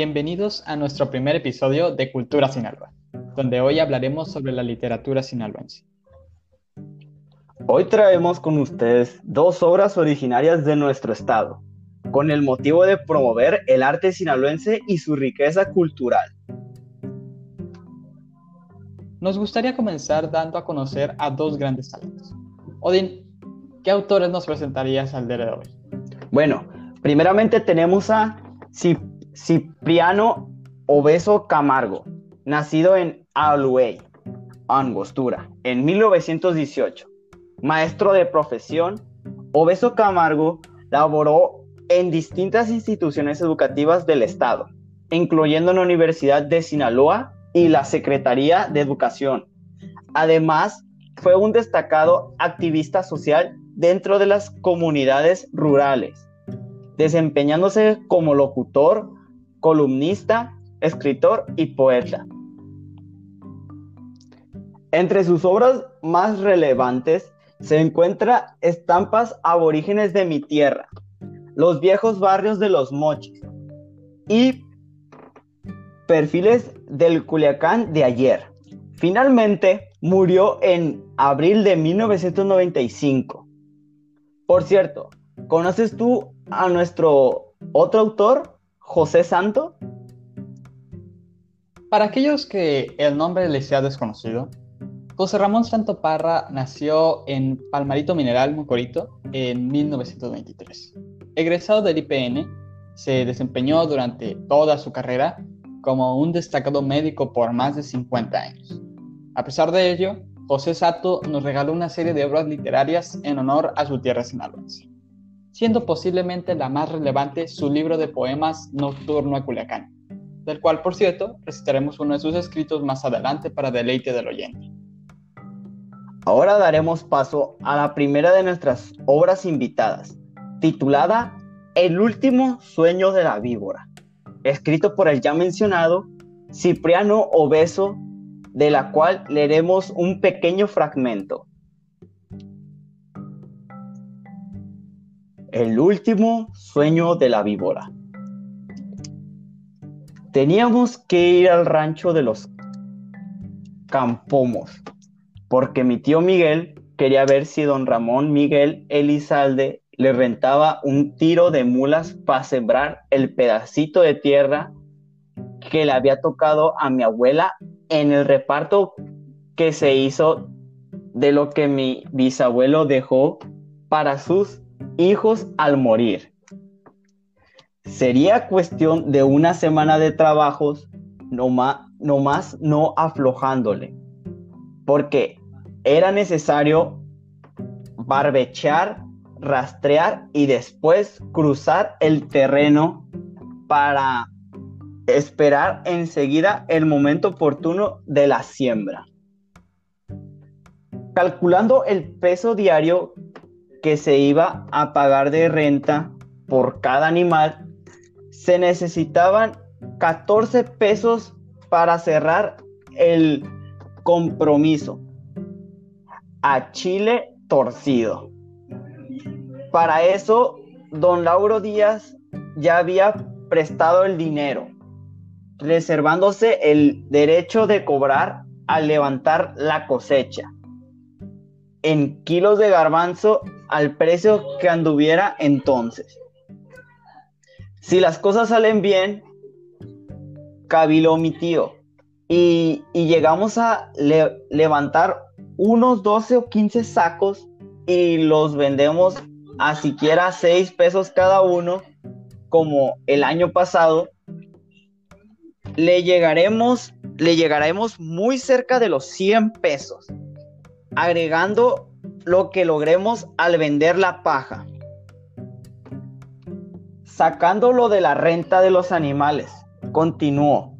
Bienvenidos a nuestro primer episodio de Cultura Sinaloa, donde hoy hablaremos sobre la literatura sinaloense. Hoy traemos con ustedes dos obras originarias de nuestro estado, con el motivo de promover el arte sinaloense y su riqueza cultural. Nos gustaría comenzar dando a conocer a dos grandes talentos. Odín, ¿qué autores nos presentarías al día de hoy? Bueno, primeramente tenemos a Cipriano Obeso Camargo, nacido en Aluey, Angostura, en 1918. Maestro de profesión, Obeso Camargo laboró en distintas instituciones educativas del Estado, incluyendo la Universidad de Sinaloa y la Secretaría de Educación. Además, fue un destacado activista social dentro de las comunidades rurales, desempeñándose como locutor, columnista, escritor y poeta. Entre sus obras más relevantes se encuentra Estampas aborígenes de mi tierra, Los viejos barrios de los mochis y Perfiles del Culiacán de ayer. Finalmente murió en abril de 1995. Por cierto, ¿conoces tú a nuestro otro autor, José Santo? Para aquellos que el nombre les sea desconocido, José Ramón Santo Parra nació en Palmarito Mineral, Mocorito, en 1923. Egresado del IPN, se desempeñó durante toda su carrera como un destacado médico por más de 50 años. A pesar de ello, José Sato nos regaló una serie de obras literarias en honor a su tierra sinaloense siendo posiblemente la más relevante su libro de poemas Nocturno a Culiacán, del cual, por cierto, recitaremos uno de sus escritos más adelante para deleite del oyente. Ahora daremos paso a la primera de nuestras obras invitadas, titulada El último sueño de la víbora, escrito por el ya mencionado Cipriano Obeso, de la cual leeremos un pequeño fragmento. El último sueño de la víbora. Teníamos que ir al rancho de los Campomos, porque mi tío Miguel quería ver si don Ramón Miguel Elizalde le rentaba un tiro de mulas para sembrar el pedacito de tierra que le había tocado a mi abuela en el reparto que se hizo de lo que mi bisabuelo dejó para sus hijos al morir. Sería cuestión de una semana de trabajos, no, más no aflojándole, porque era necesario barbechear, rastrear y después cruzar el terreno para esperar enseguida el momento oportuno de la siembra. Calculando el peso diario que se iba a pagar de renta por cada animal, se necesitaban 14 pesos para cerrar el compromiso. A Chile torcido. Para eso, don Lauro Díaz ya había prestado el dinero, reservándose el derecho de cobrar al levantar la cosecha en kilos de garbanzo al precio que anduviera entonces. Si las cosas salen bien, cabiló mi tío. Y, llegamos a levantar unos 12 o 15 sacos y los vendemos a siquiera 6 pesos cada uno, como el año pasado, le llegaremos, le llegaremos muy cerca de los 100 pesos, agregando lo que logremos al vender la paja, sacándolo de la renta de los animales, continuó,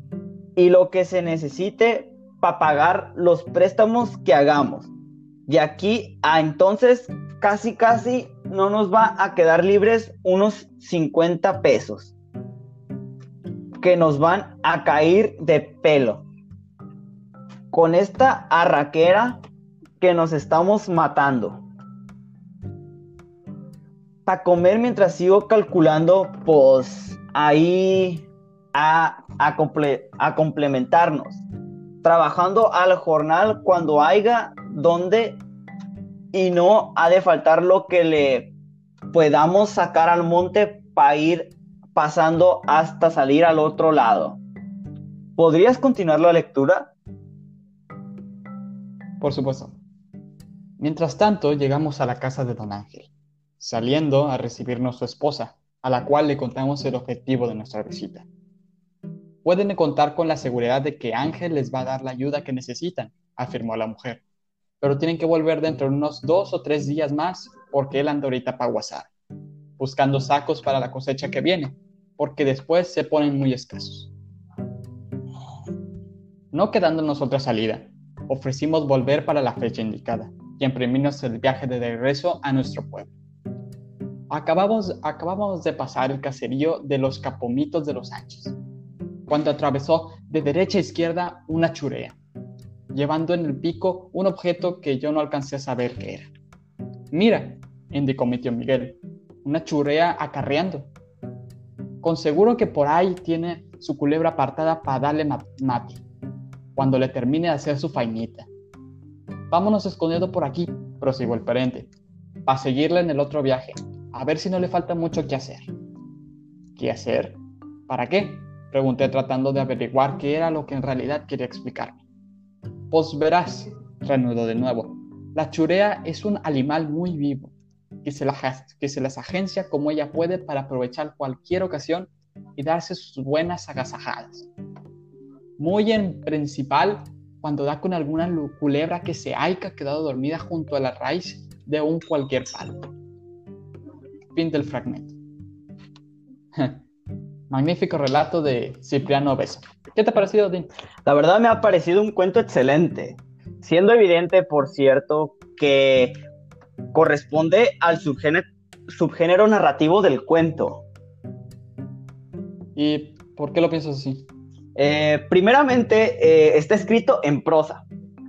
y lo que se necesite para pagar los préstamos que hagamos. De aquí a entonces, casi casi no nos va a quedar libres unos 50 pesos que nos van a caer de pelo. Con esta arraquera que nos estamos matando. Para comer mientras sigo calculando, pues ahí, a, a complementarnos, trabajando al jornal cuando haya donde y no ha de faltar lo que le podamos sacar al monte para ir pasando hasta salir al otro lado. ¿Podrías continuar la lectura? Por supuesto. Mientras tanto, llegamos a la casa de don Ángel, saliendo a recibirnos su esposa, a la cual le contamos el objetivo de nuestra visita. Pueden contar con la seguridad de que Ángel les va a dar la ayuda que necesitan, afirmó la mujer pero tienen que volver dentro de unos dos o tres días más porque él anda ahorita para Guasar, buscando sacos para la cosecha que viene, porque después se ponen muy escasos. No quedándonos otra salida, ofrecimos volver para la fecha indicada y emprendimos el viaje de regreso a nuestro pueblo. Acabamos, de pasar el caserío de los Capomitos de los Sánchez, cuando atravesó de derecha a izquierda una churea llevando en el pico un objeto que yo no alcancé a saber qué era. Mira, indicó mi tío Miguel, una churrea acarreando. Con seguro que por ahí tiene su culebra apartada para darle mate, cuando le termine de hacer su fainita. Vámonos escondiendo por aquí, prosiguió el parente, para seguirle en el otro viaje, a ver si no le falta mucho que hacer. ¿Qué hacer? ¿Para qué? Pregunté tratando de averiguar qué era lo que en realidad quería explicarme. Pues verás, reanudó de nuevo, la churea es un animal muy vivo, que se, que se las agencia como ella puede para aprovechar cualquier ocasión y darse sus buenas agasajadas. Muy en principal cuando da con alguna culebra que se haya quedado dormida junto a la raíz de un cualquier palo. Fin del fragmento. Magnífico relato de Cipriano Beso. ¿Qué te ha parecido, Dean? La verdad me ha parecido un cuento excelente, siendo evidente, por cierto, que corresponde al subgénero, narrativo del cuento. ¿Y por qué lo piensas así? Eh, primeramente, eh, está escrito en prosa.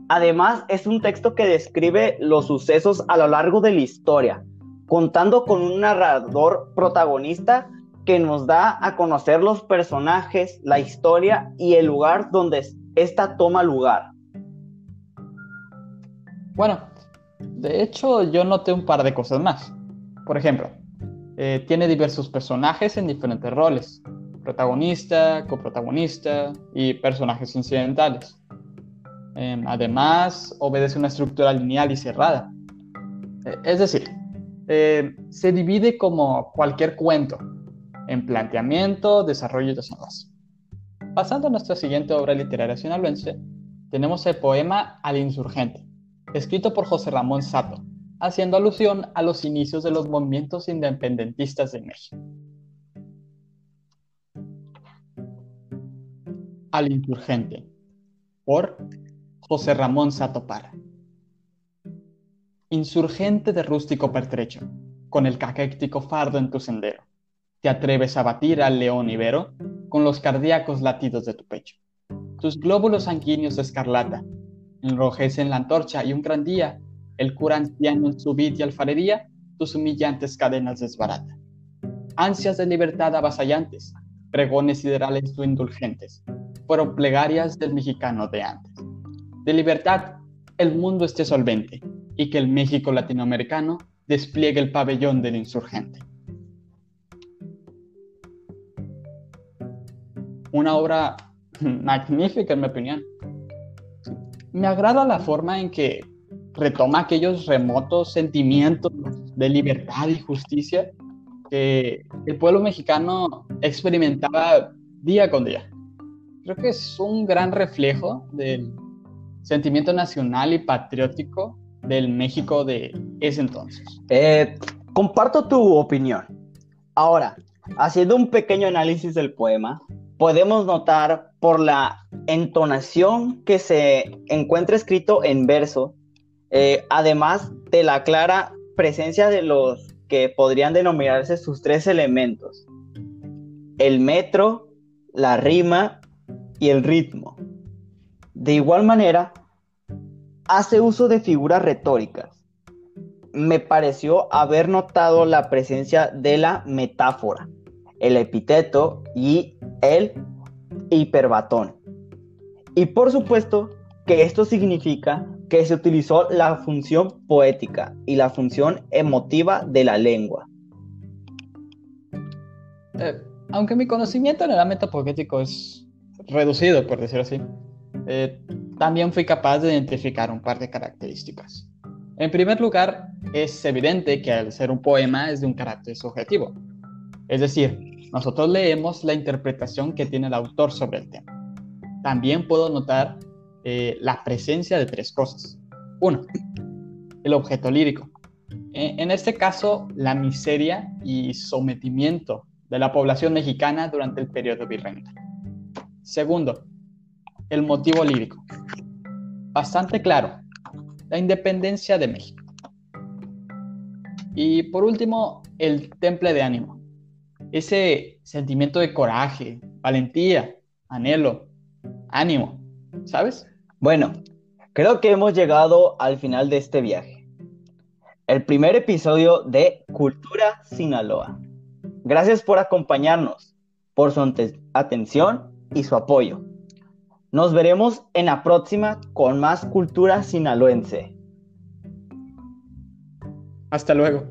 Además, es un texto que describe los sucesos a lo largo de la historia, contando con un narrador protagonista que nos da a conocer los personajes, la historia y el lugar donde esta toma lugar. Bueno, de hecho yo noté un par de cosas más. Por ejemplo, eh, tiene diversos personajes en diferentes roles, protagonista, coprotagonista y personajes incidentales. Em, además, obedece una estructura lineal y cerrada. Eh, es decir, eh, se divide como cualquier cuento, en planteamiento, desarrollo y desenlace. Pasando a nuestra siguiente obra literaria sinaloense, tenemos el poema Al insurgente, escrito por José Ramón Sato, haciendo alusión a los inicios de los movimientos independentistas de México. Al insurgente, por José Ramón Sato Para. Insurgente de rústico pertrecho, con el caquéctico fardo en tu sendero te atreves a batir al león ibero con los cardíacos latidos de tu pecho. Tus glóbulos sanguíneos de escarlata enrojecen la antorcha y un gran día el cura anciano en su vid y alfarería tus humillantes cadenas desbarata. Ansias de libertad avasallantes, pregones siderales tu indulgentes, fueron plegarias del mexicano de antes. De libertad, el mundo esté solvente y que el México latinoamericano despliegue el pabellón del insurgente. una obra magnífica en mi opinión. Me agrada la forma en que retoma aquellos remotos sentimientos de libertad y justicia que el pueblo mexicano experimentaba día con día. Creo que es un gran reflejo del sentimiento nacional y patriótico del México de ese entonces. Eh, comparto tu opinión. Ahora, haciendo un pequeño análisis del poema, podemos notar por la entonación que se encuentra escrito en verso, eh, además de la clara presencia de los que podrían denominarse sus tres elementos, el metro, la rima y el ritmo. De igual manera, hace uso de figuras retóricas. Me pareció haber notado la presencia de la metáfora, el epíteto y el hiperbatón. Y por supuesto que esto significa que se utilizó la función poética y la función emotiva de la lengua. Eh, aunque mi conocimiento en el ámbito poético es reducido, por decirlo así, eh, también fui capaz de identificar un par de características. En primer lugar, es evidente que al ser un poema es de un carácter subjetivo. Es decir, nosotros leemos la interpretación que tiene el autor sobre el tema. También puedo notar eh, la presencia de tres cosas. Uno, el objeto lírico. E, en este caso, la miseria y sometimiento de la población mexicana durante el periodo virreinal. Segundo, el motivo lírico. Bastante claro, la independencia de México. Y por último, el temple de ánimo. Ese sentimiento de coraje, valentía, anhelo, ánimo, ¿sabes? Bueno, creo que hemos llegado al final de este viaje. El primer episodio de Cultura Sinaloa. Gracias por acompañarnos, por su atención y su apoyo. Nos veremos en la próxima con más cultura sinaloense. Hasta luego.